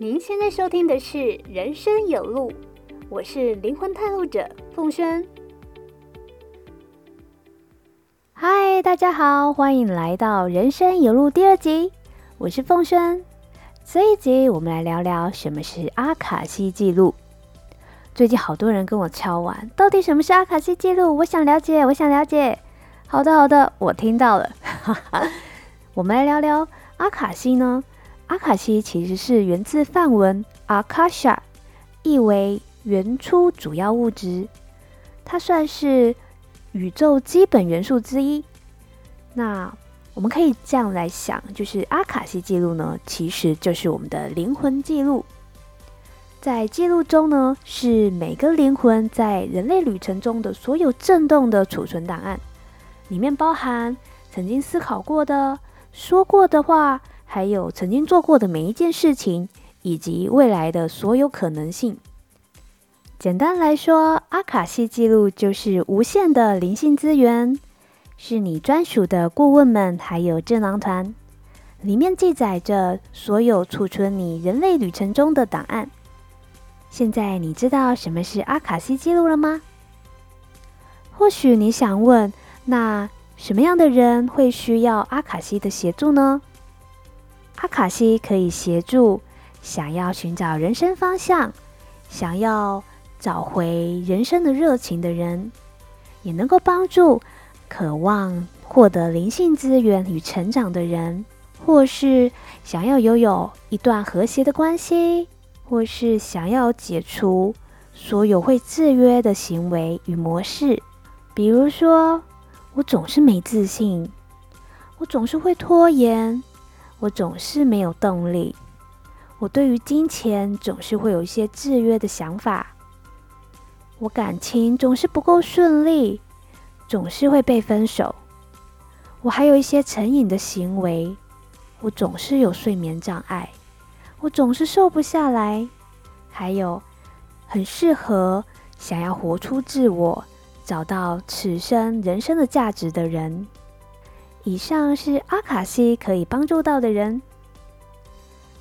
您现在收听的是《人生有路》，我是灵魂探路者凤轩。嗨，大家好，欢迎来到《人生有路》第二集，我是凤轩。这一集我们来聊聊什么是阿卡西记录。最近好多人跟我敲完，到底什么是阿卡西记录？我想了解，我想了解。好的，好的，我听到了。我们来聊聊阿卡西呢？阿卡西其实是源自梵文 “akasha”，意为原初主要物质。它算是宇宙基本元素之一。那我们可以这样来想，就是阿卡西记录呢，其实就是我们的灵魂记录。在记录中呢，是每个灵魂在人类旅程中的所有震动的储存档案，里面包含曾经思考过的、说过的话。还有曾经做过的每一件事情，以及未来的所有可能性。简单来说，阿卡西记录就是无限的灵性资源，是你专属的顾问们，还有智囊团，里面记载着所有储存你人类旅程中的档案。现在你知道什么是阿卡西记录了吗？或许你想问，那什么样的人会需要阿卡西的协助呢？阿卡西可以协助想要寻找人生方向、想要找回人生的热情的人，也能够帮助渴望获得灵性资源与成长的人，或是想要拥有一段和谐的关系，或是想要解除所有会制约的行为与模式。比如说，我总是没自信，我总是会拖延。我总是没有动力，我对于金钱总是会有一些制约的想法，我感情总是不够顺利，总是会被分手，我还有一些成瘾的行为，我总是有睡眠障碍，我总是瘦不下来，还有很适合想要活出自我、找到此生人生的价值的人。以上是阿卡西可以帮助到的人。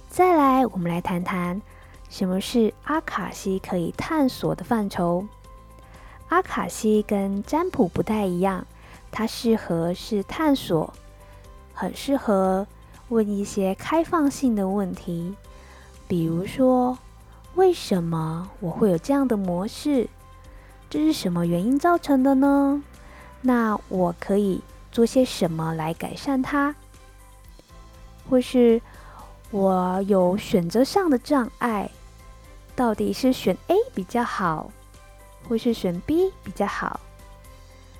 再来，我们来谈谈什么是阿卡西可以探索的范畴。阿卡西跟占卜不太一样，它适合是探索，很适合问一些开放性的问题，比如说为什么我会有这样的模式？这是什么原因造成的呢？那我可以。做些什么来改善它，或是我有选择上的障碍，到底是选 A 比较好，或是选 B 比较好？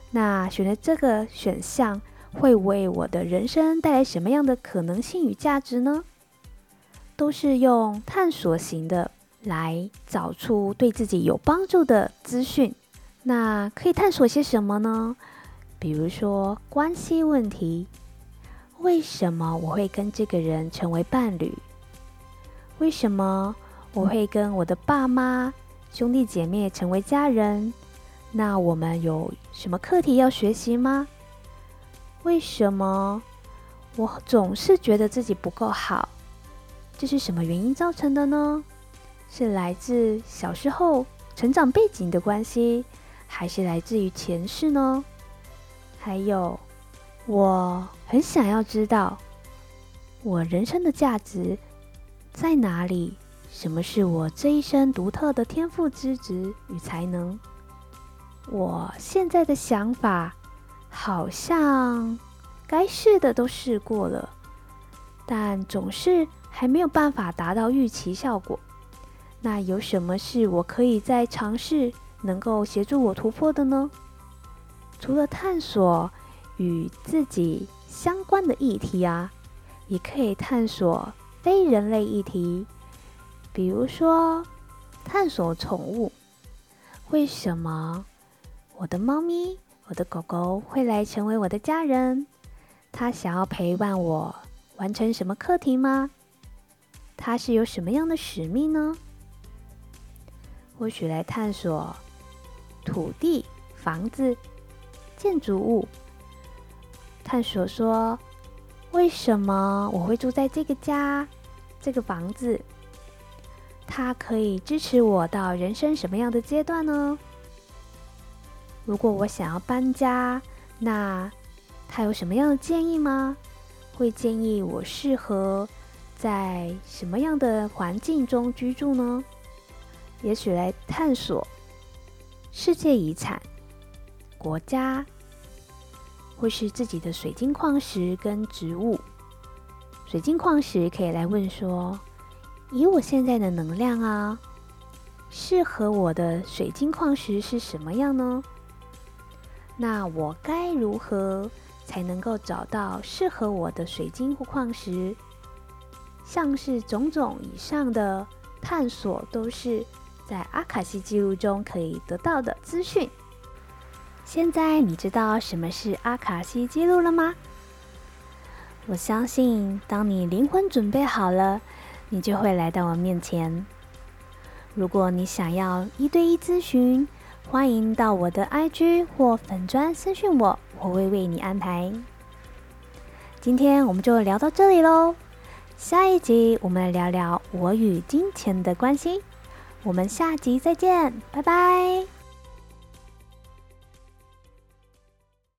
那选择这个选项会为我的人生带来什么样的可能性与价值呢？都是用探索型的来找出对自己有帮助的资讯。那可以探索些什么呢？比如说关系问题，为什么我会跟这个人成为伴侣？为什么我会跟我的爸妈、兄弟姐妹成为家人？那我们有什么课题要学习吗？为什么我总是觉得自己不够好？这是什么原因造成的呢？是来自小时候成长背景的关系，还是来自于前世呢？还有，我很想要知道我人生的价值在哪里？什么是我这一生独特的天赋资质与才能？我现在的想法好像该试的都试过了，但总是还没有办法达到预期效果。那有什么是我可以在尝试，能够协助我突破的呢？除了探索与自己相关的议题啊，也可以探索非人类议题，比如说探索宠物。为什么我的猫咪、我的狗狗会来成为我的家人？它想要陪伴我完成什么课题吗？它是有什么样的使命呢？或许来探索土地、房子。建筑物探索说：“为什么我会住在这个家、这个房子？它可以支持我到人生什么样的阶段呢？如果我想要搬家，那他有什么样的建议吗？会建议我适合在什么样的环境中居住呢？也许来探索世界遗产、国家，或是自己的水晶矿石跟植物。水晶矿石可以来问说：以我现在的能量啊，适合我的水晶矿石是什么样呢？那我该如何才能够找到适合我的水晶或矿石？像是种种以上的探索，都是在阿卡西记录中可以得到的资讯。现在你知道什么是阿卡西记录了吗？我相信，当你灵魂准备好了，你就会来到我面前。如果你想要一对一咨询，欢迎到我的 IG 或粉砖私讯我，我会为你安排。今天我们就聊到这里喽，下一集我们来聊聊我与金钱的关系。我们下集再见，拜拜。